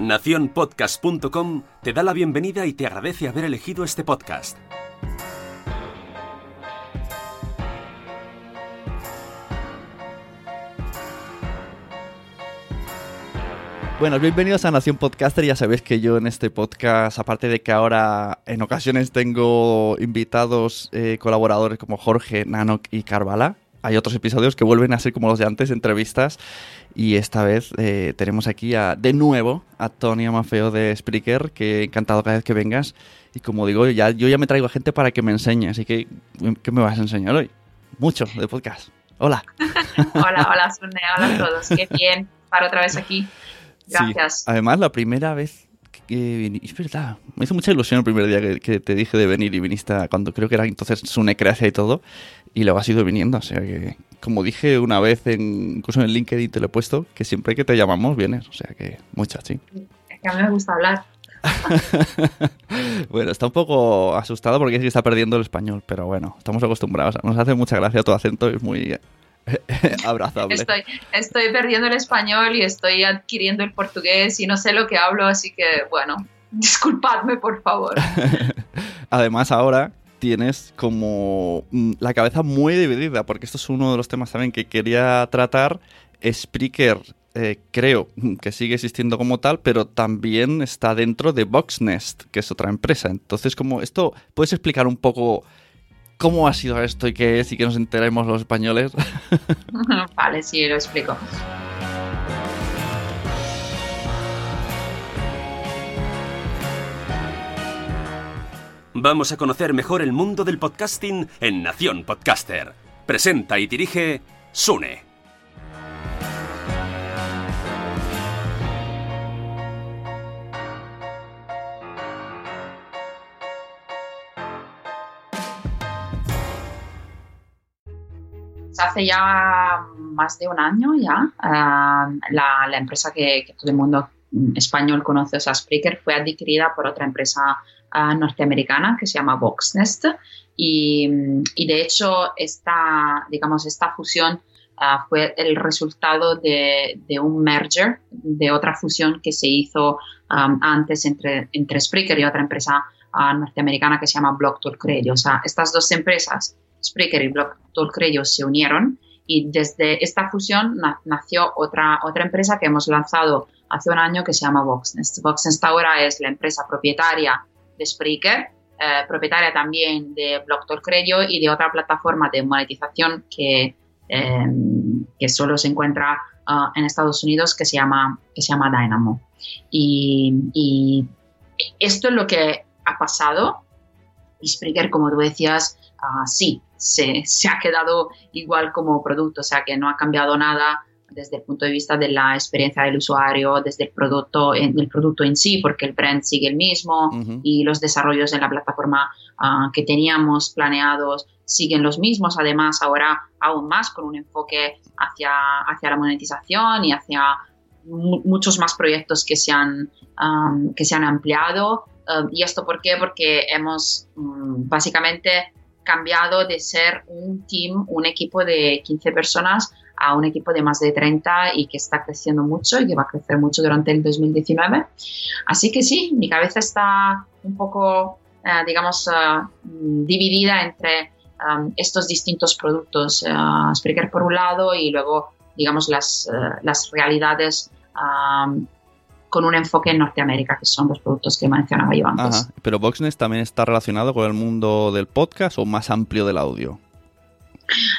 Naciónpodcast.com te da la bienvenida y te agradece haber elegido este podcast. Bueno, bienvenidos a Nación Podcaster. Ya sabéis que yo en este podcast, aparte de que ahora en ocasiones tengo invitados eh, colaboradores como Jorge, Nanok y Carvala, hay otros episodios que vuelven a ser como los de antes, entrevistas. Y esta vez eh, tenemos aquí a, de nuevo a Tony Amafeo de Spreaker, que encantado cada vez que vengas. Y como digo, ya, yo ya me traigo a gente para que me enseñe. Así que, ¿qué me vas a enseñar hoy? Mucho de podcast. Hola. hola, hola, Sune. Hola a todos. Qué bien estar otra vez aquí. Gracias. Sí. Además, la primera vez que es verdad, me hizo mucha ilusión el primer día que, que, te dije de venir y viniste cuando creo que era entonces Sune Creacia y todo, y luego has ido viniendo, o sea que, como dije una vez, en, incluso en LinkedIn te lo he puesto, que siempre que te llamamos vienes, o sea que muchas, sí. Es que a mí me gusta hablar. bueno, está un poco asustado porque es que está perdiendo el español, pero bueno, estamos acostumbrados. Nos hace mucha gracia tu acento, es muy abrazable. Estoy, estoy perdiendo el español y estoy adquiriendo el portugués y no sé lo que hablo, así que bueno, disculpadme por favor. Además ahora tienes como la cabeza muy dividida, porque esto es uno de los temas también que quería tratar. Spreaker eh, creo que sigue existiendo como tal, pero también está dentro de Boxnest, que es otra empresa. Entonces, como esto, ¿puedes explicar un poco cómo ha sido esto y qué es y que nos enteremos los españoles? vale, sí, lo explico. Vamos a conocer mejor el mundo del podcasting en Nación Podcaster. Presenta y dirige Sune. Hace ya más de un año ya, uh, la, empresa que, todo el mundo español conoce, o sea, fue adquirida por otra empresa uh, norteamericana que se llama Voxnest y, y, de hecho esta, digamos, esta fusión uh, fue el resultado de, de, un merger, de otra fusión que se hizo um, antes entre, entre Spreaker y otra empresa norteamericana que se llama Block Talk Radio. O sea, estas dos empresas Spreaker y Block Talk se unieron y desde esta fusión nació otra, otra empresa que hemos lanzado hace un año que se llama Voxnest. Voxnest ahora es la empresa propietaria de Spreaker, eh, propietaria también de Blocktalk Radio y de otra plataforma de monetización que, eh, que solo se encuentra ah, en Estados Unidos que se llama, que se llama Dynamo. Y, esto es lo que ha pasado. Y Spreaker, como tú decías, uh, sí, se, se, ha quedado igual como producto, o sea que no ha cambiado nada desde el punto de vista de la experiencia del usuario, desde el producto, en, el producto en sí, porque el brand sigue el mismo y los desarrollos en la plataforma uh, que teníamos planeados siguen los mismos, además ahora aún más con un enfoque hacia, hacia la monetización y hacia muchos más proyectos que se han, um, que se han ampliado. Uh, ¿Y esto por qué? Porque hemos um, básicamente cambiado de ser un team, un equipo de 15 personas a un equipo de más de 30 y que está creciendo mucho y que va a crecer mucho durante el 2019. Así que sí, mi cabeza está un poco, uh, digamos, uh, dividida entre um, estos distintos productos. Uh, Spreaker por un lado y luego, digamos, las, las realidades con un enfoque en Norteamérica, que son los productos que mencionaba yo antes. Pero Voxnest también está relacionado con el mundo del podcast o más amplio del audio.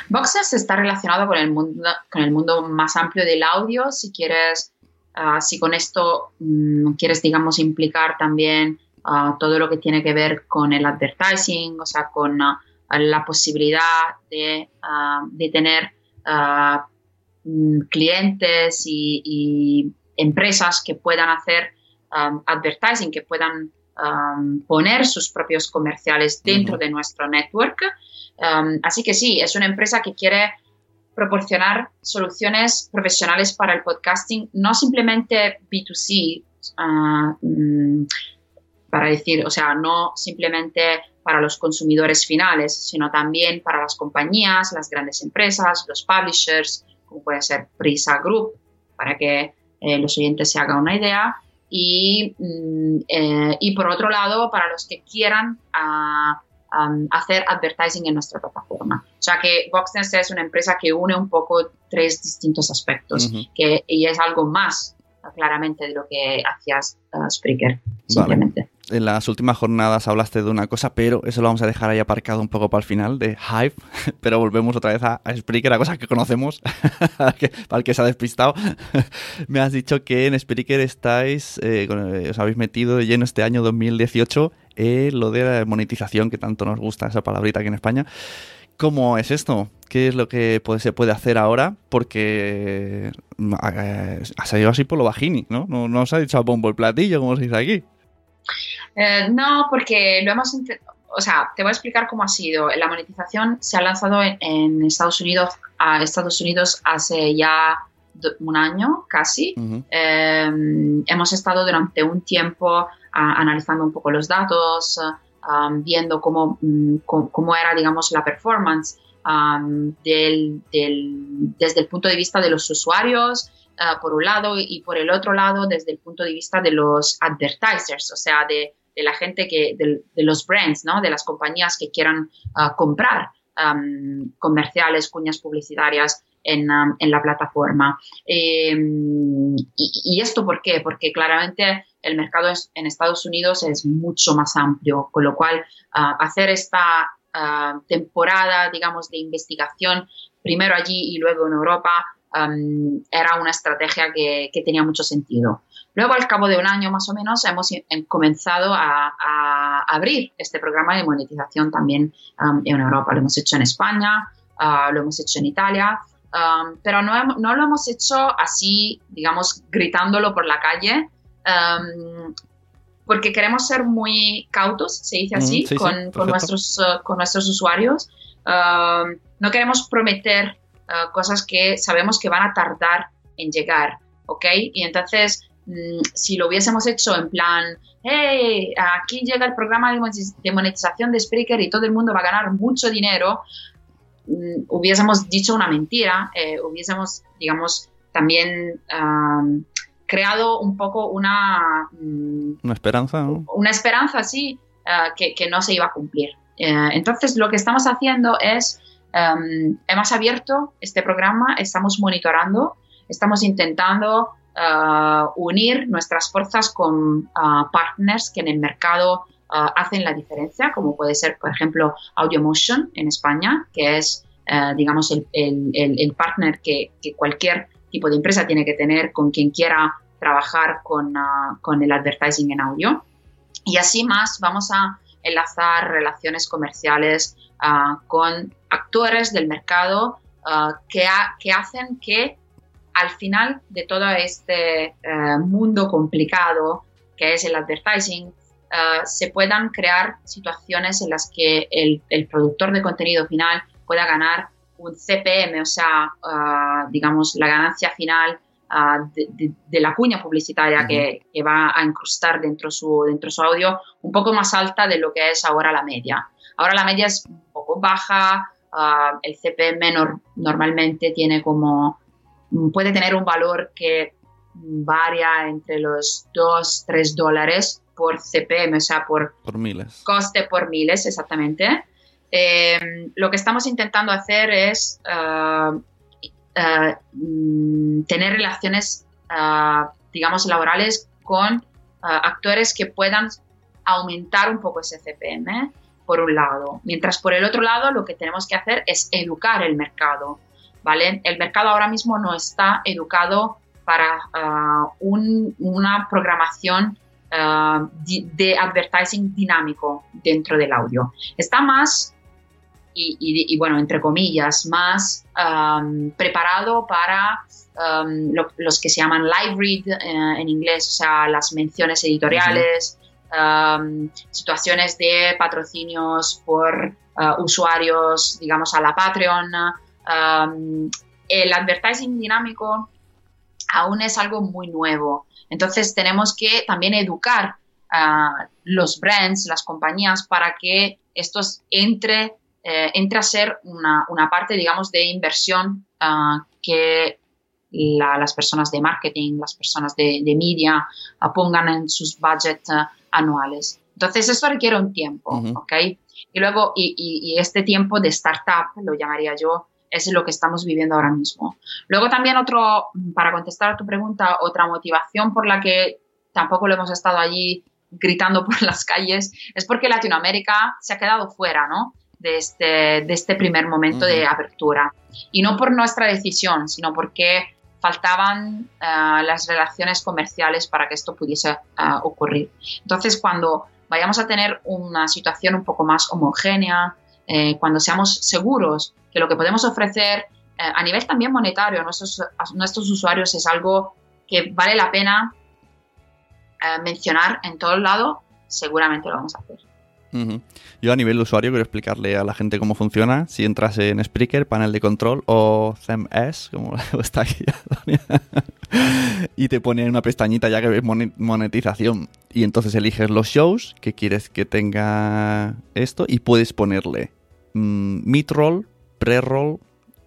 Voxnest está relacionado con el mundo, con el mundo más amplio del audio. Si quieres, ah, si con esto mm, quieres, digamos, implicar también ah, todo lo que tiene que ver con el advertising, o sea, con ah, la posibilidad de, de tener Mm, clientes y, empresas que puedan hacer um, advertising, que puedan um, poner sus propios comerciales dentro de nuestro network. Um, así que sí, es una empresa que quiere proporcionar soluciones profesionales para el podcasting, no simplemente B2C, uh, mm, para decir, o sea, no simplemente para los consumidores finales, sino también para las compañías, las grandes empresas, los publishers, como puede ser Prisa Group, para que eh, los oyentes se hagan una idea. Y, mm, eh, y, por otro lado, para los que quieran ah, hacer advertising en nuestra plataforma. O sea que Voxnest es una empresa que une un poco tres distintos aspectos que, y es algo más claramente de lo que hacías uh, Spreaker, simplemente. En las últimas jornadas hablaste de una cosa, pero eso lo vamos a dejar ahí aparcado un poco para el final, de Hype, pero volvemos otra vez a, Spreaker, a cosas que conocemos, para el que se ha despistado. Me has dicho que en Spreaker estáis, eh, eh, os habéis metido de lleno este año 2018 en lo de la monetización, que tanto nos gusta esa palabrita aquí en España. ¿Cómo es esto? ¿Qué es lo que se puede hacer ahora? Porque mm, ha salido así por lo bajini, ¿no? No, no os ha dicho a bombo el platillo, como se dice aquí. Eh, no, porque lo hemos o sea, te voy a explicar cómo ha sido. La monetización se ha lanzado en, Estados Unidos, a Estados Unidos hace ya un año casi. Em, hemos estado durante un tiempo analizando un poco los datos, Um, viendo cómo, mm, cómo, era, digamos, la performance um, del, desde el punto de vista de los usuarios, uh, por un lado, y por el otro lado, desde el punto de vista de los advertisers, o sea, de, la gente que, de, los brands, ¿no? De las compañías que quieran uh, comprar comerciales, cuñas publicitarias en, la plataforma. Em, y, esto por qué? Porque claramente el mercado en Estados Unidos es mucho más amplio, con lo cual ah, hacer esta ah, temporada, digamos, de investigación, primero allí y luego en Europa, era una estrategia que, tenía mucho sentido. Luego, al cabo de un año más o menos, hemos comenzado a, abrir este programa de monetización también en Europa. Lo hemos hecho en España, ah, lo hemos hecho en Italia, pero no, no, lo hemos hecho así, digamos, gritándolo por la calle, porque queremos ser muy cautos, se dice así, con, nuestros, uh, con nuestros usuarios. no queremos prometer uh, cosas que sabemos que van a tardar en llegar, ¿ok? Y entonces, mm, si lo hubiésemos hecho en plan, hey, aquí llega el programa de monetización de Spreaker y todo el mundo va a ganar mucho dinero, mm, hubiésemos dicho una mentira, eh, hubiésemos, digamos, también creado un poco una... Mm, una esperanza, ¿no? Una esperanza, sí, eh, que, no se iba a cumplir. Eh, entonces, lo que estamos haciendo es em, hemos abierto este programa, estamos monitorando, estamos intentando eh, unir nuestras fuerzas con eh, partners que en el mercado hacen la diferencia, como puede ser, por ejemplo, AudioMotion en España, que es, digamos, el, partner que, cualquier tipo de empresa tiene que tener con quien quiera trabajar con, el advertising en audio. Y así más vamos a enlazar relaciones comerciales con actores del mercado que, hacen que al final de todo este eh, mundo complicado que es el advertising, ah, se puedan crear situaciones en las que el, el, productor de contenido final pueda ganar un CPM, o sea, digamos, la ganancia final de, la cuña publicitaria que, va a incrustar dentro su, dentro su audio un poco más alta de lo que es ahora la media. Ahora la media es un poco baja, el CPM normalmente tiene como, puede tener un valor que varia entre los 2, 3 dólares por CPM, o sea, por, por miles. coste por miles, exactamente. Eh, lo que estamos intentando hacer es eh, mm, tener relaciones, eh, digamos, laborales con eh, actores que puedan aumentar un poco ese CPM, por un lado. Mientras por el otro lado lo que tenemos que hacer es educar el mercado, ¿vale? El mercado ahora mismo no está educado para una programación de advertising dinámico dentro del audio. Está más y, bueno, entre comillas, más preparado para los que se llaman live read eh, en inglés, o sea, las menciones editoriales, situaciones de patrocinios por usuarios, digamos, a la Patreon. El advertising dinámico aún es algo muy nuevo. Entonces tenemos que también educar a los brands, las compañías, para que estos entre eh, a ser una, parte, digamos, de inversión ah, que las personas de marketing, las personas de, media ah, pongan en sus budgets ah, anuales. Entonces, eso requiere un tiempo, ¿ok? Y luego, y, este tiempo de startup, lo llamaría yo, es lo que estamos viviendo ahora mismo. Luego también otro, para contestar a tu pregunta, otra motivación por la que tampoco lo hemos estado allí gritando por las calles, es porque Latinoamérica se ha quedado fuera, ¿no? de este, de este primer momento de apertura. Y no por nuestra decisión, sino porque faltaban eh, las relaciones comerciales para que esto pudiese eh, ocurrir. Entonces, cuando vayamos a tener una situación un poco más homogénea, eh, cuando seamos seguros que lo que podemos ofrecer a nivel también monetario a nuestros, usuarios es algo que vale la pena mencionar en todo el lado, seguramente lo vamos a hacer. Yo a nivel de usuario quiero explicarle a la gente cómo funciona. Si entras en Spreaker, panel de control o CMS, como está aquí, y te pone una pestañita ya que ves monetización. Y entonces eliges los shows que quieres que tenga esto y puedes ponerle mm, mid-roll, pre-roll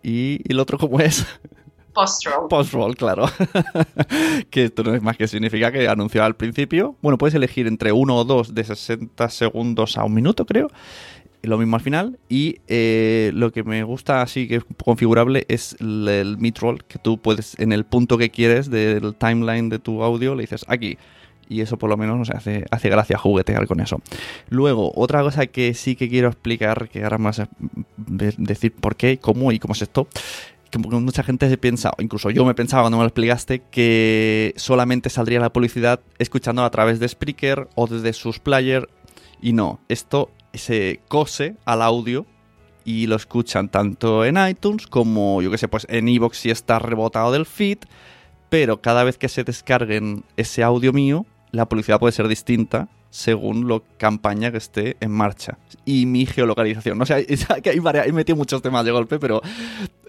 y, y el otro cómo es. Post-roll. Post-roll, claro. que esto no es más que significa que anunció al principio. Bueno, puedes elegir entre uno o dos de 60 segundos a un minuto, creo. Lo mismo al final. Y eh, lo que me gusta así que es configurable es el, el mid-roll, que tú puedes, en el punto que quieres del timeline de tu audio, le dices aquí y eso por lo menos nos hace, hace gracia juguetear con eso. Luego, otra cosa que sí que quiero explicar, que ahora más decir por qué, cómo y cómo es esto, mucha gente se piensa, incluso yo me pensaba cuando me lo explicaste, que solamente saldría la publicidad escuchando a través de Spreaker o desde sus players. Y no, esto se cose al audio y lo escuchan tanto en iTunes como, yo que sé, pues en Evox si está rebotado del feed. Pero cada vez que se descarguen ese audio mío, la publicidad puede ser distinta según la campaña que esté en marcha. Y mi geolocalización. No sé, que hay, varias, he metido muchos temas de golpe, pero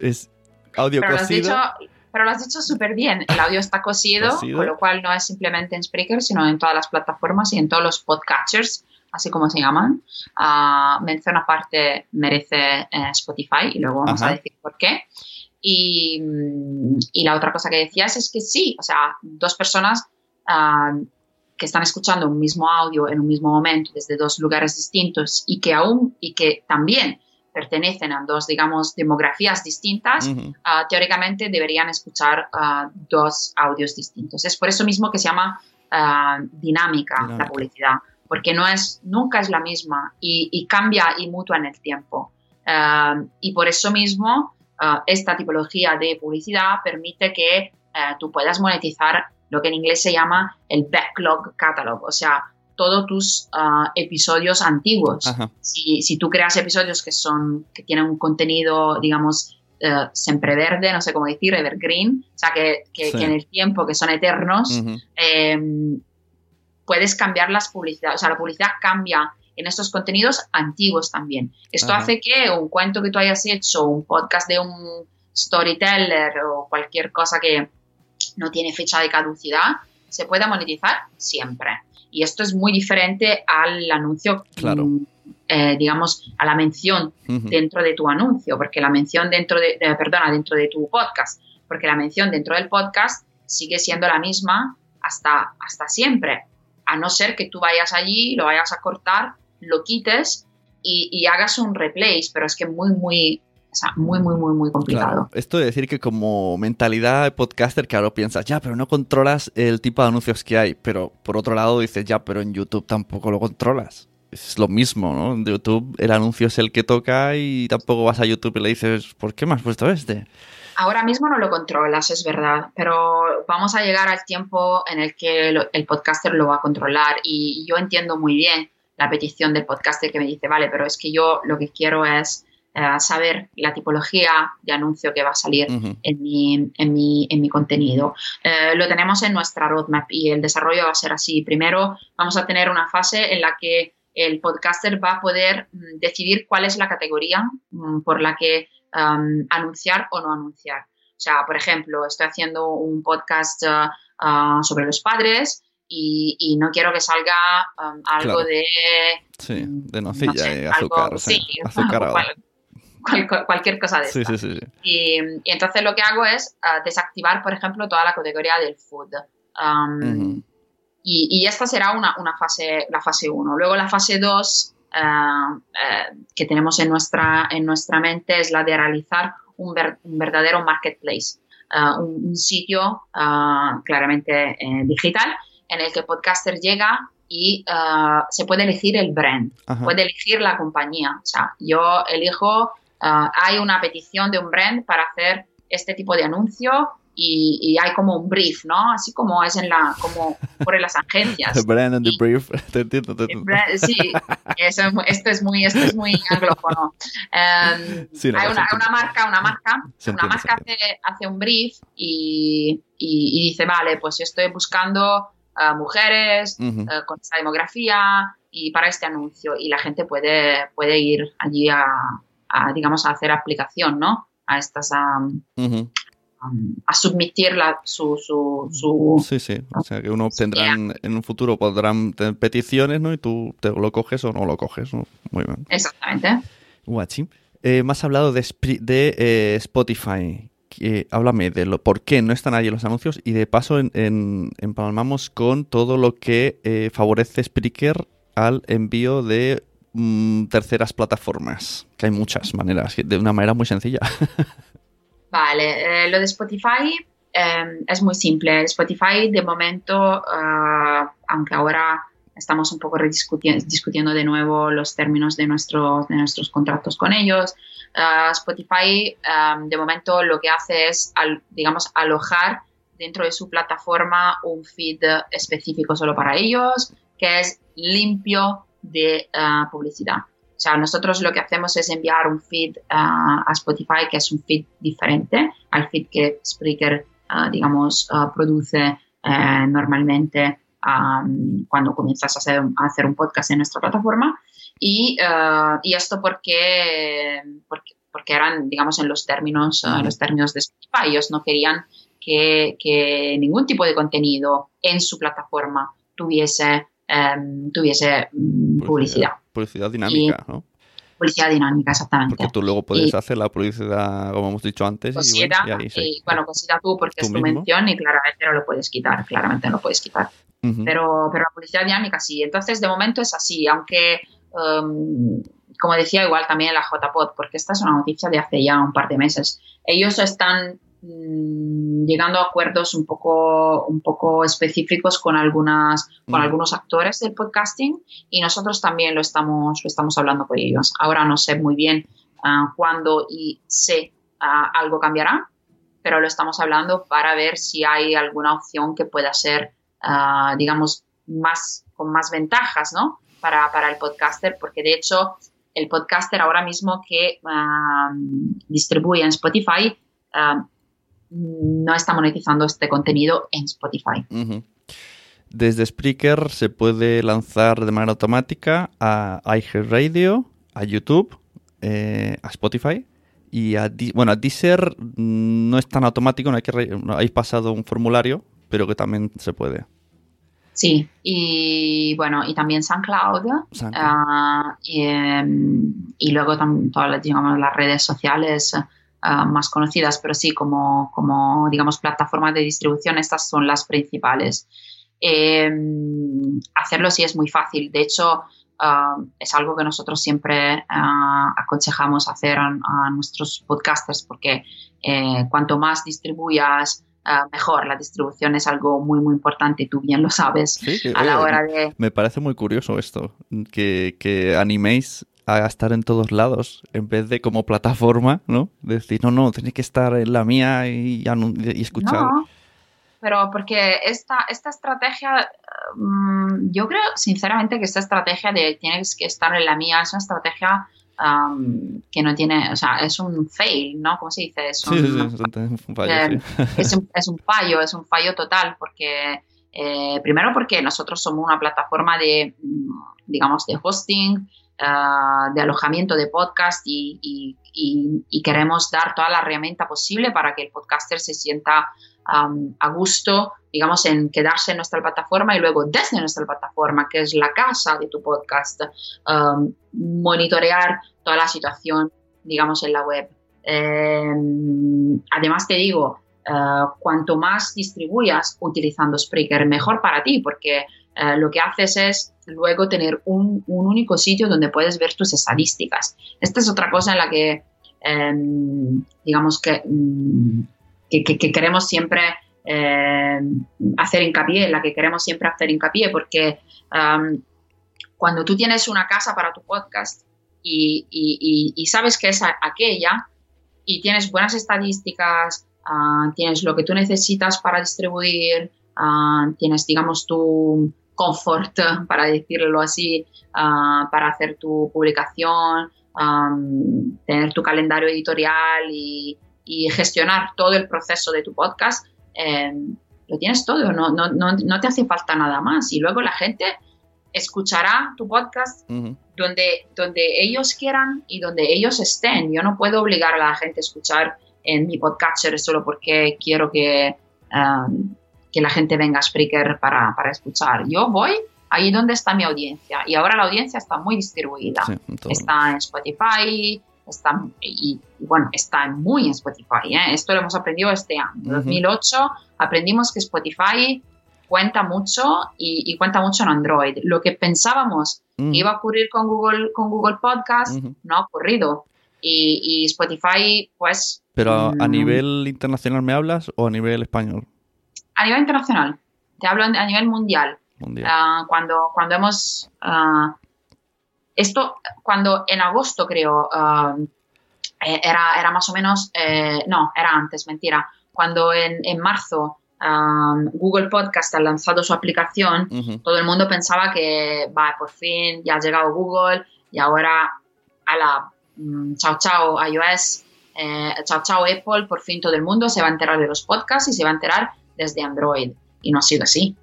es, audio pero cosido. Lo has dicho, pero lo has dicho súper bien. El audio está cosido, con lo cual no es simplemente en Spreaker, sino en todas las plataformas y en todos los podcatchers, así como se llaman. Uh, mención aparte merece eh, Spotify y luego vamos a decir por qué. Y, y, la otra cosa que decías es que sí, o sea, dos personas uh, que están escuchando un mismo audio en un mismo momento desde dos lugares distintos y que aún y que también pertenecen a dos, digamos, demografías distintas, ah, teóricamente deberían escuchar ah, dos audios distintos. Es por eso mismo que se llama dinámica, la publicidad, porque no es, nunca es la misma y, cambia y mutua en el tiempo. y por eso mismo esta tipología de publicidad permite que eh, tú puedas monetizar lo que en inglés se llama el backlog catalog, o sea, todos tus ah, episodios antiguos. Si, si, tú creas episodios que son que tienen un contenido, digamos, uh, siempre verde, no sé cómo decir, evergreen, o sea, que, que, en el tiempo, que son eternos, em, puedes cambiar las publicidades, o sea, la publicidad cambia en estos contenidos antiguos también. Esto hace que un cuento que tú hayas hecho, un podcast de un storyteller o cualquier cosa que no tiene fecha de caducidad, se pueda monetizar siempre. Y esto es muy diferente al anuncio, claro. Mm, eh, digamos, a la mención dentro de tu anuncio, porque la mención dentro de, perdona, dentro de tu podcast, porque la mención dentro del podcast sigue siendo la misma hasta, hasta siempre, a no ser que tú vayas allí, lo vayas a cortar, lo quites y, y hagas un replace, pero es que muy, muy, o sea, muy, muy, muy, muy complicado. Esto de decir que como mentalidad de podcaster, claro, piensas, ya, pero no controlas el tipo de anuncios que hay. Pero por otro lado dices, ya, pero en YouTube tampoco lo controlas. Es lo mismo, ¿no? En YouTube el anuncio es el que toca y tampoco vas a YouTube y le dices, ¿por qué me has puesto este? Ahora mismo no lo controlas, es verdad, pero vamos a llegar al tiempo en el que el podcaster lo va a controlar y yo entiendo muy bien la petición del podcaster que me dice, vale, pero es que yo lo que quiero es eh, saber la tipología de anuncio que va a salir en, mi, en, mi, en, mi, contenido. Eh, lo tenemos en nuestra roadmap y el desarrollo va a ser así. Primero vamos a tener una fase en la que el podcaster va a poder mm, decidir cuál es la categoría mm, por la que anunciar o no anunciar. O sea, por ejemplo, estoy haciendo un podcast uh, uh, sobre los padres y, no quiero que salga algo de... Sí, de nocilla azúcar. sí, cualquier cosa de eso. Y, entonces lo que hago es ah, desactivar, por ejemplo, toda la categoría del food. Um, y, esta será una, fase, la fase 1. Luego la fase 2 ah, eh, que tenemos en nuestra, en nuestra mente es la de realizar un, verdadero marketplace, ah, un, sitio claramente eh, digital en el que podcaster llega y se puede elegir el brand, puede elegir la compañía. O sea, yo elijo Ah, hay una petición de un brand para hacer este tipo de anuncio y, hay como un brief, ¿no? Así como es en la, como por las agencias. brand and the brief, te entiendo, Sí, esto es muy, esto es muy anglófono. Em, hay una, una, marca, una marca, una marca hace, hace, un brief y, y, dice, vale, pues yo estoy buscando uh, mujeres uh, con esta demografía y para este anuncio y la gente puede, puede ir allí a, a, digamos, a hacer aplicación, ¿no? A estas, a, a submitir su, su, Sí, sí, o sea que uno tendrá en un futuro podrán tener peticiones, ¿no? Y tú te lo coges o no lo coges, ¿no? Muy bien. Exactamente. Guachi. Eh, me has hablado de, de eh, Spotify. háblame de lo, por qué no están ahí los anuncios y de paso en, en, empalmamos con todo lo que eh, favorece Spreaker al envío de Mm, terceras plataformas, que hay muchas maneras, de una manera muy sencilla. Vale, eh, lo de Spotify em, es muy simple. Spotify de momento, eh, aunque ahora estamos un poco discutiendo de nuevo los términos de, nuestros de nuestros contratos con ellos, eh, Spotify em, de momento lo que hace es, digamos, alojar dentro de su plataforma un feed específico solo para ellos, que es limpio, de ah, publicidad. O sea, nosotros lo que hacemos es enviar un feed ah, a Spotify, que es un feed diferente al feed que Spreaker, ah, digamos, produce normalmente cuando comienzas a hacer, a hacer, un podcast en nuestra plataforma. Y, y esto porque, porque, eran, digamos, en los términos, los términos de Spotify. Ellos no querían que, que ningún tipo de contenido en su plataforma tuviese Em, tuviese mm, publicidad. Publicidad dinámica, ¿no? Publicidad dinámica, exactamente. Porque tú luego puedes hacer la publicidad, como hemos dicho antes. y bueno, y, bueno, considera tú porque es tu mención y claramente no lo puedes quitar, claramente no lo puedes quitar. pero, pero la publicidad dinámica sí. Entonces, de momento es así, aunque em, como decía, igual también la JPod, porque esta es una noticia de hace ya un par de meses. Ellos están mm, llegando a acuerdos un poco, un poco específicos con, algunas, con algunos actores del podcasting y nosotros también lo estamos, lo estamos hablando con ellos. Ahora no sé muy bien ah, cuándo y sé ah, algo cambiará, pero lo estamos hablando para ver si hay alguna opción que pueda ser, ah, digamos, más, con más ventajas, ¿no? Para, para, el podcaster, porque de hecho el podcaster ahora mismo que ah, distribuye en Spotify ah, no está monetizando este contenido en Spotify. Desde Spreaker se puede lanzar de manera automática a iHeartRadio, a YouTube, eh, a Spotify y a, bueno, a Deezer no es tan automático, no hay que hay pasado un formulario, pero que también se puede. Sí, y bueno, y también SoundCloud, ah, em, y, luego también todas las, digamos, las redes sociales ah, más conocidas, pero sí, como, como, digamos, plataformas de distribución, estas son las principales. Em, hacerlo sí es muy fácil. De hecho, Ah, es algo que nosotros siempre ah, aconsejamos hacer a, nuestros podcasters porque eh, cuanto más distribuyas, ah, mejor. La distribución es algo muy, muy importante, tú bien lo sabes a la hora de... Me parece muy curioso esto, que, que animéis a estar en todos lados en vez de como plataforma, ¿no? Decir, no, no, tenéis que estar en la mía y, y escuchar pero porque esta, esta estrategia, mm, yo creo sinceramente que esta estrategia de tienes que estar en la mía es una estrategia que no tiene, o sea, es un fail, ¿no? ¿Cómo se dice? Es un, fallo, eh, es, un, fallo, es un fallo total, porque eh, primero porque nosotros somos una plataforma de, mm, digamos, de hosting, ah, de alojamiento de podcast y, queremos dar toda la herramienta posible para que el podcaster se sienta a gusto, digamos, en quedarse en nuestra plataforma y luego desde nuestra plataforma, que es la casa de tu podcast, monitorear toda la situación, digamos, en la web. Em, además, te digo, eh, cuanto más distribuyas utilizando Spreaker, mejor para ti, porque eh, lo que haces es luego tener un, un, único sitio donde puedes ver tus estadísticas. Esta es otra cosa en la que, em, digamos que mm, que, queremos siempre eh, hacer hincapié, en la que queremos siempre hacer hincapié, porque cuando tú tienes una casa para tu podcast y, sabes que es aquella y tienes buenas estadísticas, ah, tienes lo que tú necesitas para distribuir, ah, tienes, digamos, tu confort, para decirlo así, ah, para hacer tu publicación, tener tu calendario editorial y, y gestionar todo el proceso de tu podcast, eh, lo tienes todo, no, no, no, te hace falta nada más. Y luego la gente escuchará tu podcast donde, donde ellos quieran y donde ellos estén. Yo no puedo obligar a la gente a escuchar en mi podcatcher solo porque quiero que, um, que la gente venga a Spreaker para, para, escuchar. Yo voy ahí donde está mi audiencia y ahora la audiencia está muy distribuida. está en Spotify, está, y, bueno, está muy en Spotify. ¿eh? Esto lo hemos aprendido este año. En 2008 aprendimos que Spotify cuenta mucho y, cuenta mucho en Android. Lo que pensábamos que iba a ocurrir con Google, con Google Podcast no ha ocurrido. Y, Spotify, pues... Pero a mm, nivel internacional me hablas o a nivel español? A nivel internacional. Te hablo a nivel mundial. Ah, cuando, cuando hemos ah, esto cuando en agosto creo, um, eh, era, era más o menos, eh, no, era antes, mentira, cuando en, en marzo um, Google Podcast ha lanzado su aplicación, todo el mundo pensaba que, va, por fin ya ha llegado Google y ahora a la mm, chao chao iOS, eh, chao chao Apple, por fin todo el mundo se va a enterar de los podcasts y se va a enterar desde Android. Y no ha sido así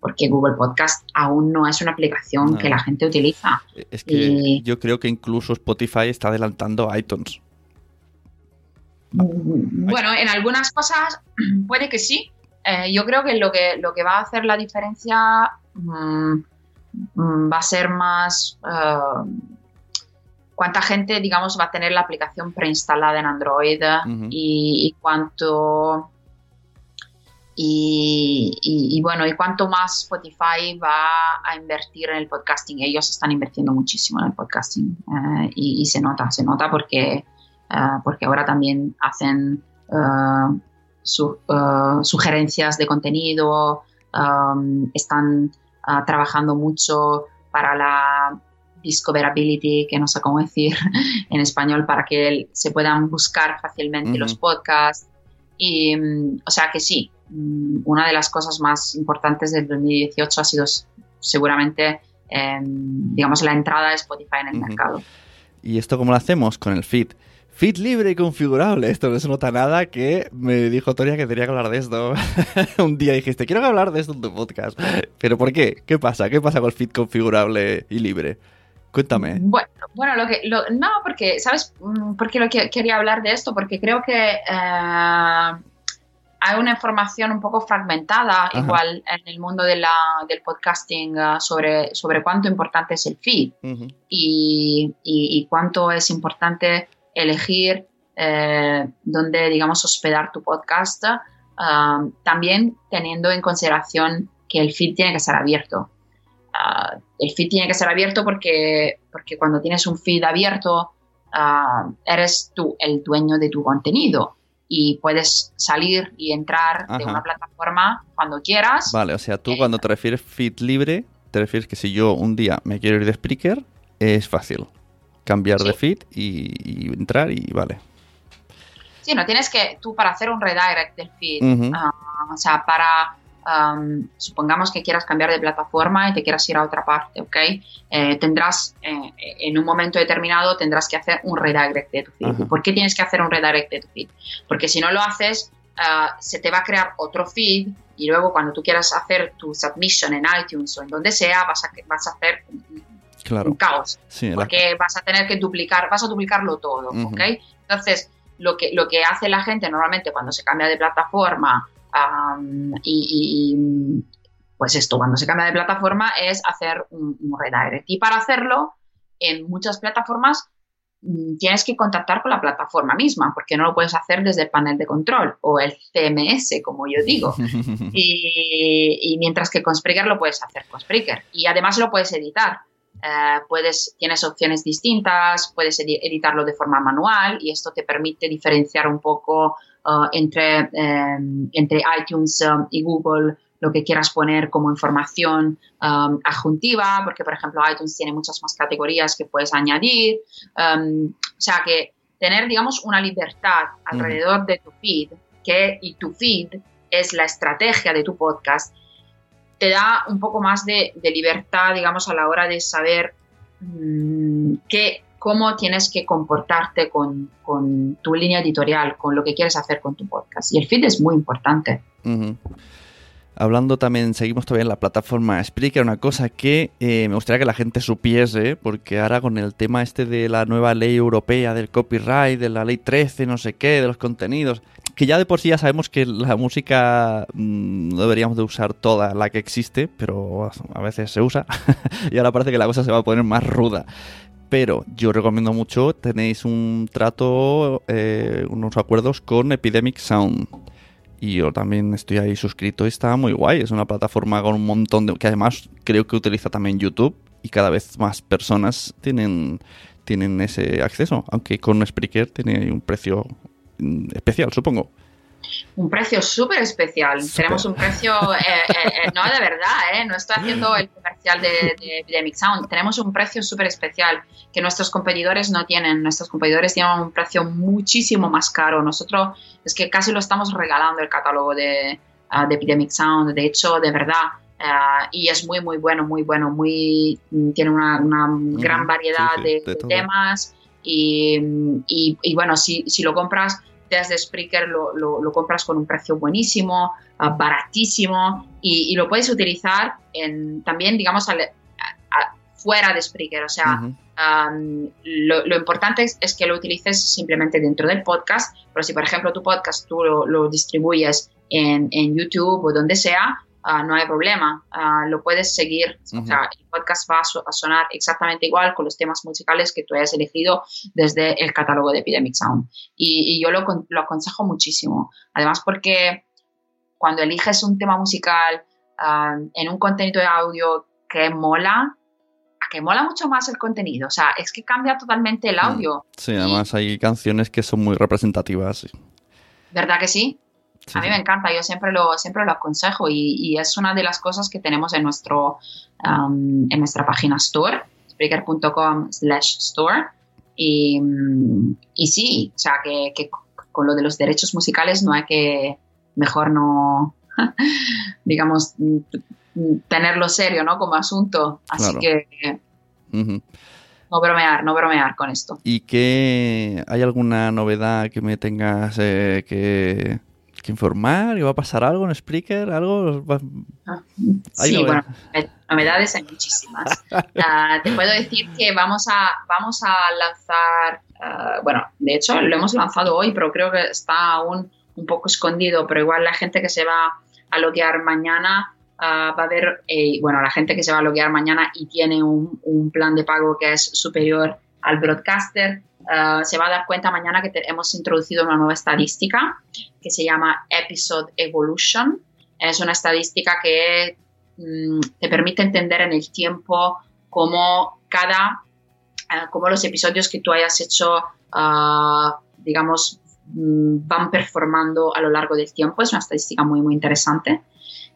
porque Google Podcast aún no es una aplicación que la gente utiliza. Es que yo creo que incluso Spotify está adelantando a iTunes. Bueno, en algunas cosas puede que sí. Eh, yo creo que lo, que lo que va a hacer la diferencia mm, mm, va a ser más eh, cuánta gente, digamos, va a tener la aplicación preinstalada en Android y, y, cuánto y, bueno, y cuanto más Spotify va a invertir en el podcasting, ellos están invirtiendo muchísimo en el podcasting eh, y, se nota, se nota porque, eh, porque ahora también hacen eh, sugerencias de contenido, um, están trabajando mucho para la discoverability, que no sé cómo decir en español, para que se puedan buscar fácilmente los podcasts. Y, mm, o sea que sí, una de las cosas más importantes del 2018 ha sido seguramente, em, digamos, la entrada de Spotify en el mercado. ¿Y esto cómo lo hacemos? Con el feed. Feed libre y configurable. Esto no se nota nada que me dijo Toria que tenía que hablar de esto. Un día dijiste, quiero hablar de esto en tu podcast. ¿Pero por qué? ¿Qué pasa? ¿Qué pasa con el feed configurable y libre? Cuéntame. Bueno, bueno lo que, no, porque, ¿sabes? Mm, por qué lo que, quería hablar de esto? Porque creo que eh, hay una información un poco fragmentada, igual en el mundo de la, del podcasting, uh, sobre, sobre cuánto importante es el feed y, y, cuánto es importante elegir eh, dónde, digamos, hospedar tu podcast, uh, también teniendo en consideración que el feed tiene que ser abierto. Uh, el feed tiene que ser abierto porque, porque cuando tienes un feed abierto, eres tú el dueño de tu contenido y puedes salir y entrar de una plataforma cuando quieras. Vale, o sea, tú cuando te refieres feed libre, te refieres que si yo un día me quiero ir de Spreaker, es fácil cambiar de feed y, entrar y vale. Sí, no tienes que, tú para hacer un redirect del feed, ah, o sea, para supongamos que quieras cambiar de plataforma y te quieras ir a otra parte, ¿ok? Eh, tendrás, eh, en un momento determinado, tendrás que hacer un redirect de tu feed. ¿Por qué tienes que hacer un redirect de tu feed? Porque si no lo haces, ah, se te va a crear otro feed y luego cuando tú quieras hacer tu submission en iTunes o en donde sea, vas a, vas a hacer un caos. porque vas a tener que duplicar, vas a duplicarlo todo, ¿ok? Entonces, lo que, lo que hace la gente normalmente cuando se cambia de plataforma y, pues esto, cuando se cambia de plataforma es hacer un, redirect. Y para hacerlo, en muchas plataformas mm, tienes que contactar con la plataforma misma, porque no lo puedes hacer desde el panel de control o el CMS, como yo digo. y, mientras que con Spreaker lo puedes hacer con Spreaker. Y además lo puedes editar. Eh, puedes, tienes opciones distintas, puedes editarlo de forma manual y esto te permite diferenciar un poco Uh, entre, em, entre iTunes um, y Google lo que quieras poner como información um, adjuntiva, porque por ejemplo iTunes tiene muchas más categorías que puedes añadir. Um, o sea que tener, digamos, una libertad alrededor de tu feed, que y tu feed es la estrategia de tu podcast, te da un poco más de, libertad, digamos, a la hora de saber mm, qué, cómo tienes que comportarte con, tu línea editorial, con lo que quieres hacer con tu podcast. Y el feed es muy importante. Hablando también, seguimos todavía en la plataforma Spreaker, una cosa que eh, me gustaría que la gente supiese, porque ahora con el tema este de la nueva ley europea del copyright, de la ley 13, no sé qué, de los contenidos, que ya de por sí ya sabemos que la música mm, no deberíamos de usar toda la que existe, pero a veces se usa, y ahora parece que la cosa se va a poner más ruda pero yo recomiendo mucho, tenéis un trato, eh, unos acuerdos con Epidemic Sound. Y yo también estoy ahí suscrito y está muy guay. Es una plataforma con un montón de... que además creo que utiliza también YouTube y cada vez más personas tienen, tienen ese acceso. Aunque con Spreaker tiene un precio mm, especial, supongo un precio súper especial. Tenemos un precio, eh, eh, eh, no de verdad, no estoy haciendo el comercial de, Epidemic Sound. Tenemos un precio súper especial que nuestros competidores no tienen. Nuestros competidores tienen un precio muchísimo más caro. Nosotros es que casi lo estamos regalando el catálogo de, ah, Epidemic Sound. De hecho, de verdad, ah, y es muy, muy bueno, muy bueno, muy tiene una, gran variedad de, temas y, y, bueno, si, si lo compras desde Spreaker lo, lo, compras con un precio buenísimo, ah, baratísimo y, lo puedes utilizar en, también, digamos, fuera de Spreaker. O sea, lo, importante es, que lo utilices simplemente dentro del podcast, pero si, por ejemplo, tu podcast tú lo, distribuyes en, en, YouTube o donde sea, Ah, no hay problema, ah, lo puedes seguir. O sea, el podcast va a, sonar exactamente igual con los temas musicales que tú hayas elegido desde el catálogo de Epidemic Sound. Y, yo lo, lo, aconsejo muchísimo. Además, porque cuando eliges un tema musical ah, en un contenido de audio que mola, a que mola mucho más el contenido. O sea, es que cambia totalmente el audio. Sí, además hay canciones que son muy representativas. ¿Verdad que sí? A mí me encanta, yo siempre lo, siempre lo aconsejo y, es una de las cosas que tenemos en, nuestro, en nuestra página store, spreaker.com slash store. Y, y, sí, o sea, que, con lo de los derechos musicales no hay que, mejor no, digamos, tenerlo serio, ¿no? Como asunto. Así que... No bromear, no bromear con esto. ¿Y qué hay alguna novedad que me tengas eh, que, que informar? ¿Y va a pasar algo en Spreaker? ¿Algo? Ah, sí, bueno, novedades hay muchísimas. Ah, te puedo decir que vamos a, vamos a lanzar, ah, bueno, de hecho lo hemos lanzado hoy, pero creo que está aún un poco escondido, pero igual la gente que se va a loguear mañana va a ver, eh, bueno, la gente que se va a loguear mañana y tiene un, un plan de pago que es superior al broadcaster, Uh, se va a dar cuenta mañana que hemos introducido una nueva estadística que se llama Episode Evolution. Es una estadística que mm, te permite entender en el tiempo cómo cada, uh, cómo los episodios que tú hayas hecho, uh, digamos, mm, van performando a lo largo del tiempo. Es una estadística muy, muy interesante.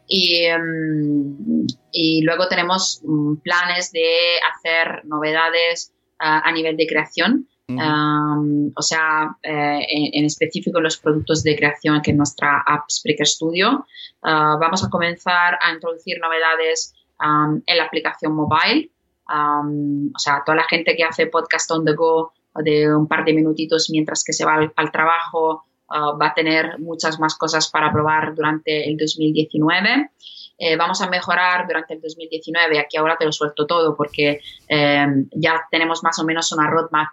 Y, mm, y luego tenemos planes de hacer novedades a nivel de creación o sea, eh, en, específico los productos de creación que en nuestra app Spreaker Studio. Ah, vamos a comenzar a introducir novedades en la aplicación mobile. o sea, toda la gente que hace podcast on the go de un par de minutitos mientras que se va al, trabajo ah, va a tener muchas más cosas para probar durante el 2019. Eh, vamos a mejorar durante el 2019. Aquí ahora te lo suelto todo porque eh, ya tenemos más o menos una roadmap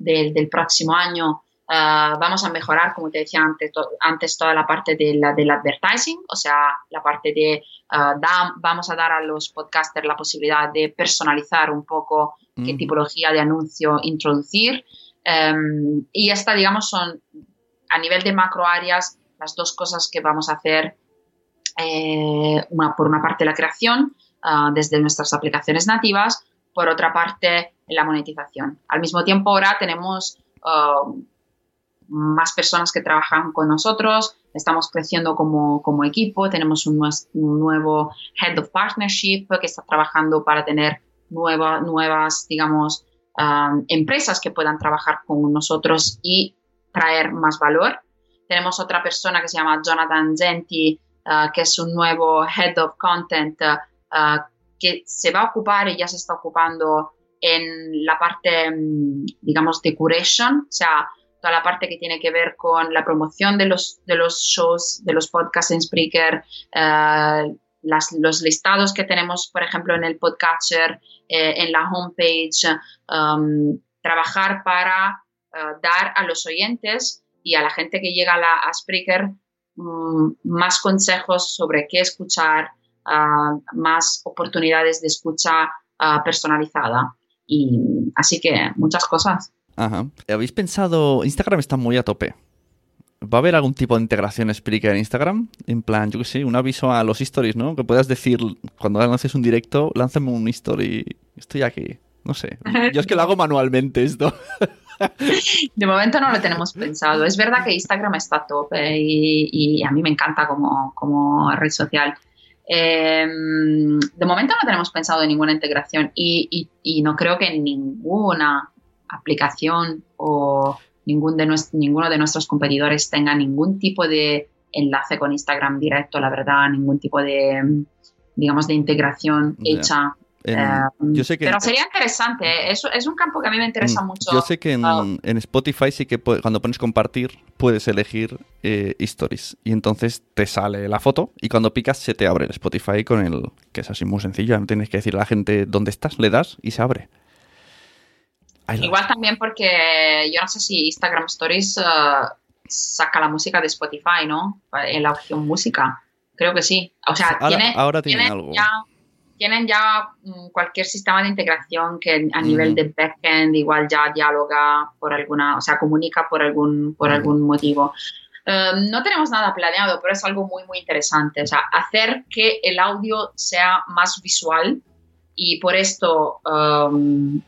del, próximo año. Ah, vamos a mejorar, como te decía antes, antes toda la parte de la, del advertising, o sea, la parte de uh, vamos a dar a los podcasters la posibilidad de personalizar un poco qué tipología de anuncio introducir. Em, y esta, digamos, son a nivel de macro áreas las dos cosas que vamos a hacer. Eh, una, por una parte la creación ah, desde nuestras aplicaciones nativas, por otra parte la monetización. Al mismo tiempo ahora tenemos uh, más personas que trabajan con nosotros, estamos creciendo como, equipo, tenemos un, nuevo Head of Partnership que está trabajando para tener nuevas, digamos, um, empresas que puedan trabajar con nosotros y traer más valor. Tenemos otra persona que se llama Jonathan Genti, uh, que es un nuevo Head of Content uh, que se va a ocupar y ya se está ocupando en la parte, mm, digamos, de curation, o sea, toda la parte que tiene que ver con la promoción de los, de los shows, de los podcasts en Spreaker, eh, los listados que tenemos, por ejemplo, en el podcatcher, eh, en la homepage, um, trabajar para eh, dar a los oyentes y a la gente que llega a, la, Spreaker mm, más consejos sobre qué escuchar, más oportunidades de escucha personalizada. Y así que muchas cosas. Ajá. ¿Habéis pensado, Instagram está muy a tope? ¿Va a haber algún tipo de integración Spreaker en Instagram? En plan, yo qué sé, un aviso a los stories, ¿no? Que puedas decir, cuando lances un directo, lánzame un story, estoy aquí. No sé. Yo es que lo hago manualmente esto. De momento no lo tenemos pensado. Es verdad que Instagram está a tope y, a mí me encanta como, como red social. Em, de momento no tenemos pensado en ninguna integración y, no creo que ninguna aplicación o ningún de ninguno de nuestros competidores tenga ningún tipo de enlace con Instagram directo, la verdad, ningún tipo de, digamos, de integración hecha eh, pero sería interesante, ¿eh? es, es, un campo que a mí me interesa mm, mucho. Yo sé que en, Spotify sí que cuando pones compartir puedes elegir eh, stories y entonces te sale la foto y cuando picas se te abre el Spotify con el que es así muy sencillo, no tienes que decir a la gente dónde estás, le das y se abre. Igual también porque yo no sé si Instagram Stories saca la música de Spotify, ¿no? En la opción música. Creo que sí. O sea, ahora, tiene, algo tienen ya mm, cualquier sistema de integración que a nivel de backend igual ya dialoga por alguna, o sea, comunica por algún, por algún motivo. Um, no tenemos nada planeado, pero es algo muy, muy interesante. O sea, hacer que el audio sea más visual y por esto um,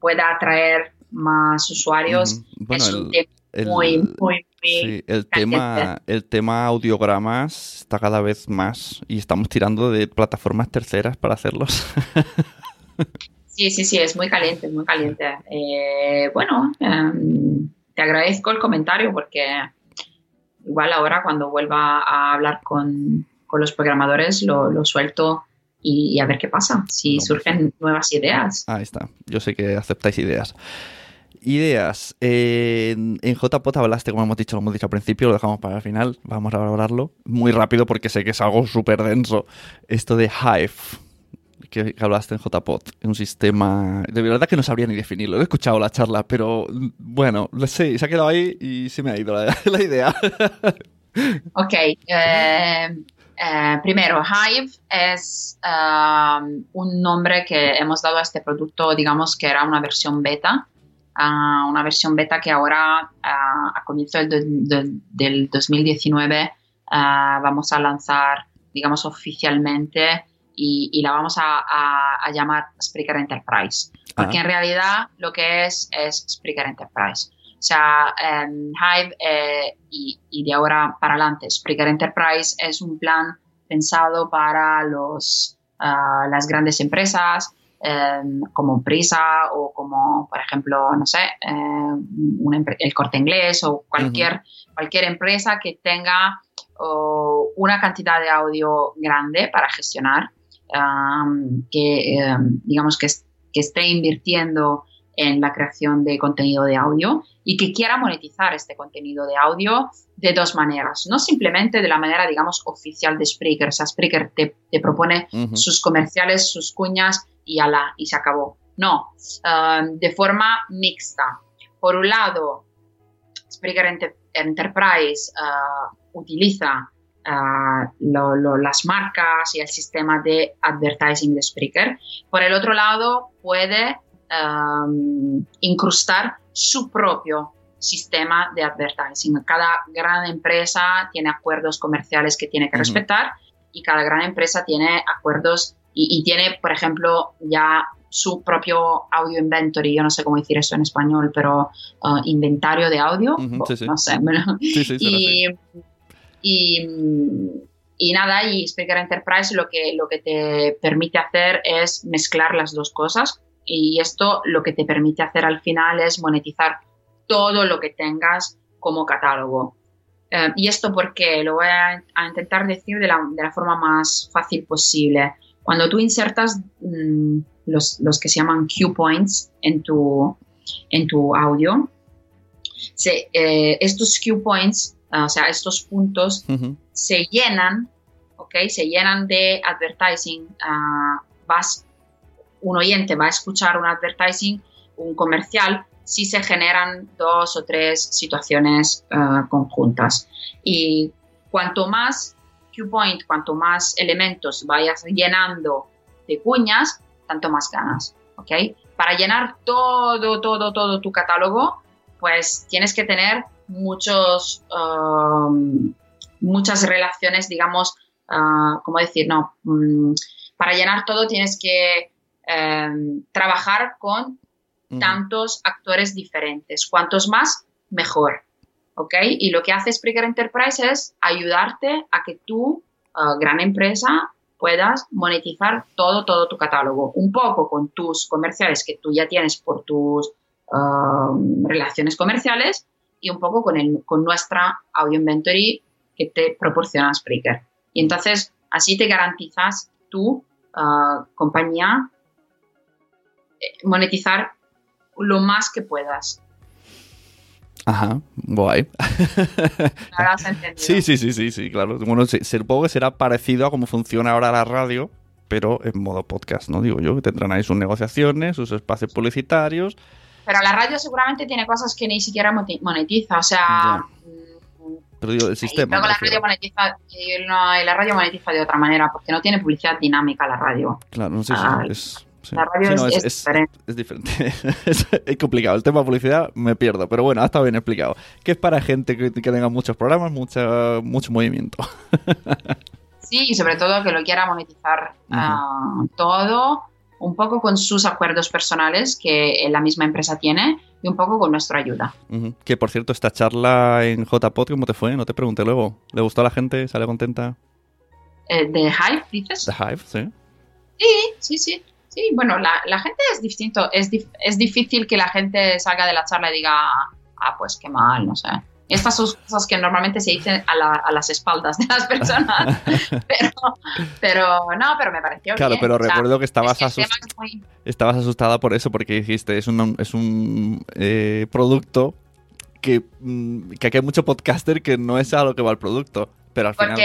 pueda atraer más usuarios. Bueno, es el- un tema el- muy, muy, muy Sí, el tema, el tema audiogramas está cada vez más y estamos tirando de plataformas terceras para hacerlos. Sí, sí, sí, es muy caliente, muy caliente. Eh, bueno, em, te agradezco el comentario porque igual ahora cuando vuelva a hablar con, con los programadores lo, lo suelto y, y a ver qué pasa, si No, surgen nuevas ideas. Ahí está. Yo sé que aceptáis ideas. Ideas. En JPOT hablaste, como hemos dicho, lo hemos dicho al principio, lo dejamos para el final. Vamos a valorarlo muy rápido porque sé que es algo súper denso. Esto de Hive, que, hablaste en JPOT, un sistema. De verdad que no sabría ni definirlo. He escuchado la charla, pero bueno, sé, se ha quedado ahí y se me ha ido la, la idea. Ok, eh, eh, primero, Hive es um, un nombre que hemos dado a este producto, digamos que era una versión beta, ah, una versión beta que ahora ah, a comienzo del, do- del- del 2019 ah, vamos a lanzar, digamos, oficialmente y, y la vamos a, a- a llamar Spreaker Enterprise, porque Ah. en realidad lo que es es Spreaker Enterprise. O sea, em, Hive eh, y, y de ahora para adelante, Spreaker Enterprise es un plan pensado para los, ah, las grandes empresas em, como Prisa o como, por ejemplo, no sé, eh, empre- el corte inglés o cualquier, cualquier empresa que tenga oh, una cantidad de audio grande para gestionar, am, que em, digamos que, que esté invirtiendo en la creación de contenido de audio y que quiera monetizar este contenido de audio de dos maneras. No simplemente de la manera, digamos, oficial de Spreaker. O sea, Spreaker te, te propone sus comerciales, sus cuñas y ala, y se acabó. No, um, de forma mixta. Por un lado, Spreaker Enter- Enterprise uh, utiliza uh, lo- lo- las marcas y el sistema de advertising de Spreaker. Por el otro lado, puede um, incrustar su propio sistema de advertising. Cada gran empresa tiene acuerdos comerciales que tiene que Ujú. respetar y cada gran empresa tiene acuerdos y, y tiene, por ejemplo, ya su propio audio inventory, yo no sé cómo decir eso en español, pero uh, inventario de audio, Ujú, sí, sí. no sé, Sí, y, y, y nada, y Spreaker Enterprise lo que, lo que te permite hacer es mezclar las dos cosas y esto lo que te permite hacer al final es monetizar todo lo que tengas como catálogo. Eh, y esto porque lo voy a, a intentar decir de la, de la forma más fácil posible. Cuando tú insertas mm, los, los que se llaman cue points en tu, en tu audio, se- eh, estos cue points, ah, o sea, estos puntos se llenan, ¿ok? Se llenan de advertising. vas, un oyente va a escuchar un advertising, un comercial, si se generan dos o tres situaciones ah, conjuntas. Y cuanto más cue point, cuanto más elementos vayas llenando de cuñas, tanto más ganas, ¿ok? Para llenar todo, todo, todo tu catálogo, pues tienes que tener muchos, um, muchas relaciones, digamos, ah, ¿cómo decir? No, mm, para llenar todo tienes que em, trabajar con tantos actores diferentes. Cuantos más, mejor. ¿Ok? Y lo que hace Spreaker Enterprise es ayudarte a que tú, ah, gran empresa, puedas monetizar todo, todo tu catálogo. Un poco con tus comerciales que tú ya tienes por tus ah, relaciones comerciales y un poco con, el, con nuestra audio inventory que te proporciona Spreaker. Y entonces así te garantizas tu ah, compañía eh, monetizar lo más que puedas. Ajá, guay. ¿No lo has entendido? Sí, sí, sí, sí, sí, claro. Bueno, supongo que será parecido a cómo funciona ahora la radio, pero en modo podcast, ¿no? Digo yo, que tendrán ahí sus negociaciones, sus espacios publicitarios. Pero la radio seguramente tiene cosas que ni siquiera monetiza. O sea, mm, Pero digo, el sistema. luego la radio monetiza y, no- la radio monetiza de otra manera porque no tiene publicidad dinámica la radio. Claro, sí, sí, Ah, es La radio Sí, no, es, es- es es- diferente. Es diferente. es, complicado. El tema de publicidad me pierdo, pero bueno, ha estado bien explicado. Que es para gente que, que tenga muchos programas, mucha, mucho movimiento. Sí, y sobre todo que lo quiera monetizar ah, todo, un poco con sus acuerdos personales que la misma empresa tiene y un poco con nuestra ayuda. Que por cierto, esta charla en JPod, ¿cómo te fue? No te pregunté luego. ¿Le gustó a la gente? ¿Sale contenta? Eh, ¿De Hive, dices? The Hive, sí. Sí, sí, sí. Sí, bueno, la, la gente es distinto. Es, dif- es difícil que la gente salga de la charla y diga, ah, pues qué mal, no sé. Estas son cosas que normalmente se dicen a, la- a las espaldas de las personas. pero, pero no, pero me pareció Claro, bien. pero O sea, recuerdo que estabas, es que muy- estabas asustada por eso, porque dijiste, es un, es un eh, producto que, mm, que aquí hay mucho podcaster que no es a lo que va el producto. Pero al final...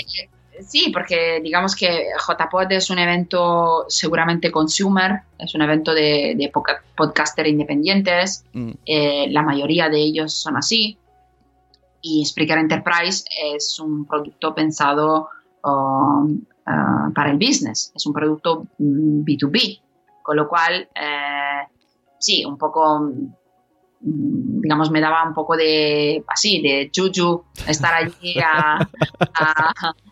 Sí, porque digamos que JPod es un evento seguramente consumer, es un evento de, de podcaster independientes, mm, eh, la mayoría de ellos son así. Y Spreaker Enterprise es un producto pensado um, ah, para el business, es un producto mm, B2B, con lo cual, eh, sí, un poco, mm, digamos, me daba un poco de, así, de juju estar allí a, a-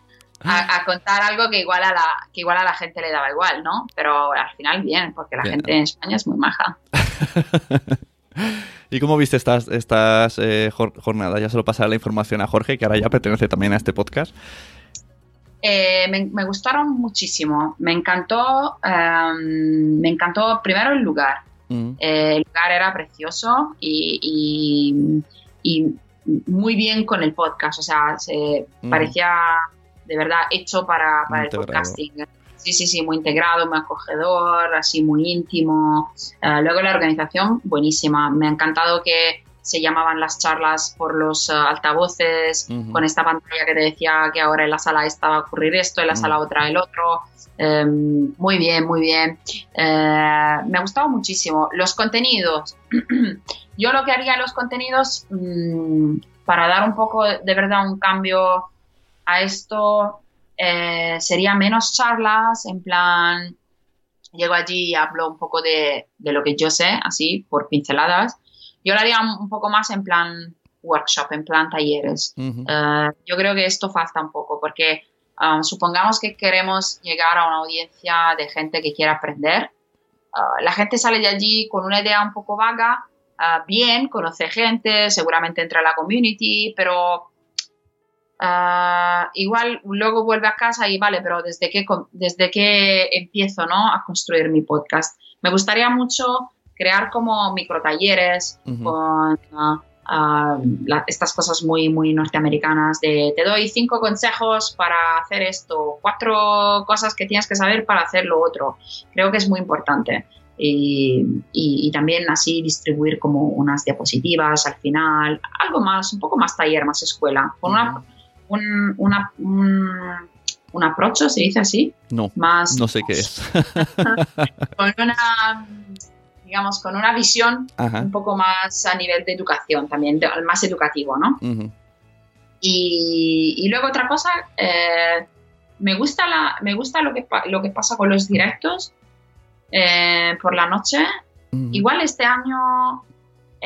a- a contar algo que igual, a la, que igual a la gente le daba igual, ¿no? Pero al final bien, porque la Bien. gente en España es muy maja. ¿Y cómo viste estas, estas eh, jor- jornadas? Ya se lo pasaré la información a Jorge, que ahora ya pertenece también a este podcast. Eh, me, me gustaron muchísimo. Me encantó, em, me encantó primero el lugar. Mm, Eh, el lugar era precioso y, y- y muy bien con el podcast. O sea, se Mm. parecía de verdad hecho para, para el podcasting. Sí, sí, sí, muy integrado, muy acogedor, así muy íntimo. Eh, luego la organización, buenísima. Me ha encantado que se llamaban las charlas por los eh, altavoces, con esta pantalla que te decía que ahora en la sala esta va a ocurrir esto, en la Mm. sala otra el otro. Eh, muy bien, muy bien. Eh, me ha gustado muchísimo. Los contenidos. Yo lo que haría los contenidos, mm, para dar un poco de verdad un cambio a esto, eh, sería menos charlas, en plan, llego allí y hablo un poco de, de lo que yo sé, así, por pinceladas. Yo lo haría un un poco más en plan workshop, en plan talleres. Eh, yo creo que esto falta un poco porque um, supongamos que queremos llegar a una audiencia de gente que quiera aprender. Uh, la gente sale de allí con una idea un poco vaga, uh, bien, conoce gente, seguramente entra a la community, pero uh, igual luego vuelve a casa y vale, pero ¿desde qué, desde qué empiezo ¿no? a construir mi podcast? Me gustaría mucho crear como microtalleres Ujú. con ah, ah, la- estas cosas muy, muy norteamericanas de te doy cinco consejos para hacer esto, cuatro cosas que tienes que saber para hacer lo otro. Creo que es muy importante. Y, y- y también así distribuir como unas diapositivas al final, algo más, un poco más taller, más escuela, con una, un, una, un, un approach, se dice así, No, más no sé qué es. con una, digamos, con una visión Ajá. un poco más a nivel de educación también, de- más educativo, ¿no? Y, y luego otra cosa, eh, me gusta, la, me gusta lo, que, lo que pasa con los directos eh, por la noche. Igual este año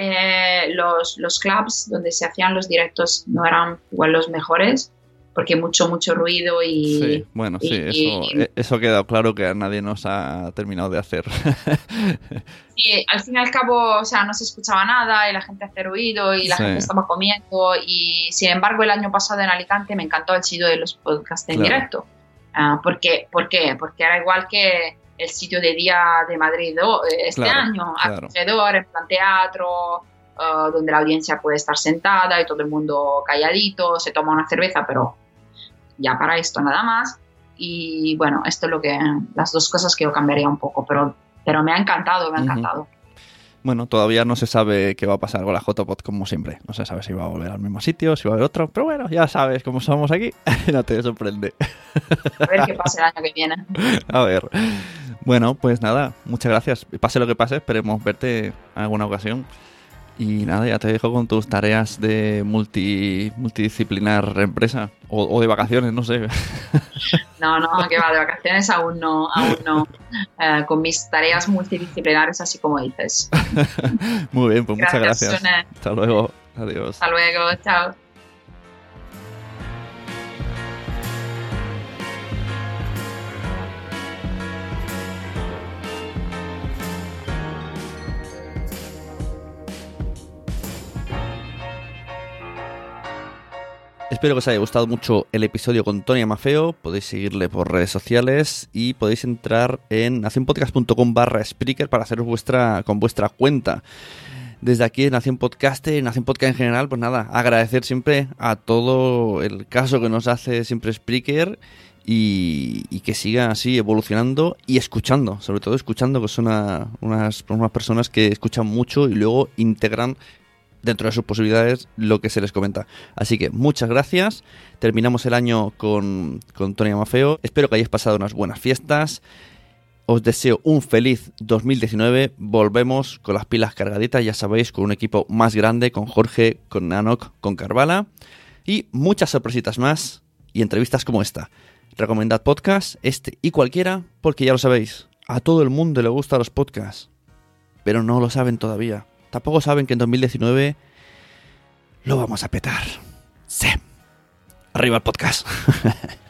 eh, los, los clubs donde se hacían los directos no eran igual los mejores, porque mucho, mucho ruido y... Sí, bueno, sí, y- eso, y- eh, eso ha quedado claro que a nadie nos ha terminado de hacer. al fin y al cabo, o sea, no se escuchaba nada y la gente hacía ruido y la Sí. gente estaba comiendo y sin embargo el año pasado en Alicante me encantó el sitio de los podcasts en Claro. directo. Ah, ¿por, qué? ¿Por qué? Porque era igual que el sitio de día de Madrid eh, este Claro, año, claro. acogedor, en plan teatro, ah, donde la audiencia puede estar sentada y todo el mundo calladito, se toma una cerveza, pero ya para esto nada más. Y bueno, esto es lo que, las dos cosas que yo cambiaría un poco, pero, pero me ha encantado, me ha encantado. Bueno, todavía no se sabe qué va a pasar con la JPod como siempre. No se sabe si va a volver al mismo sitio, si va a haber otro. Pero bueno, ya sabes cómo somos aquí. no te sorprende. A ver qué pasa el año que viene. A ver. Bueno, pues nada, muchas gracias. Pase lo que pase, esperemos verte en alguna ocasión. Y nada, ya te dejo con tus tareas de multi, multidisciplinar empresa o, de vacaciones, no sé. No, no, que va, de vacaciones aún no, aún no. Eh, con mis tareas multidisciplinares, así como dices. Muy bien, pues muchas gracias. Hasta luego. Adiós. Hasta luego, chao. Espero que os haya gustado mucho el episodio con Tony Amafeo. Podéis seguirle por redes sociales y podéis entrar en nacionpodcast.com barra Spreaker para haceros vuestra, con vuestra cuenta. Desde aquí Nación Podcast, en Nación Podcast en general, pues nada, agradecer siempre a todo el caso que nos hace siempre Spreaker y, que siga así evolucionando y escuchando, sobre todo escuchando, que son unas, unas personas que escuchan mucho y luego integran dentro de sus posibilidades lo que se les comenta. Así que muchas gracias. Terminamos el año con, con Tony Amafeo. Espero que hayáis pasado unas buenas fiestas. Os deseo un feliz 2019. Volvemos con las pilas cargaditas, ya sabéis, con un equipo más grande, con Jorge, con Nanok, con Carvala. Y muchas sorpresitas más y entrevistas como esta. Recomendad podcast, este y cualquiera, porque ya lo sabéis, a todo el mundo le gustan los podcasts. Pero no lo saben todavía. Tampoco saben que en 2019 lo vamos a petar. Sí. Arriba el podcast.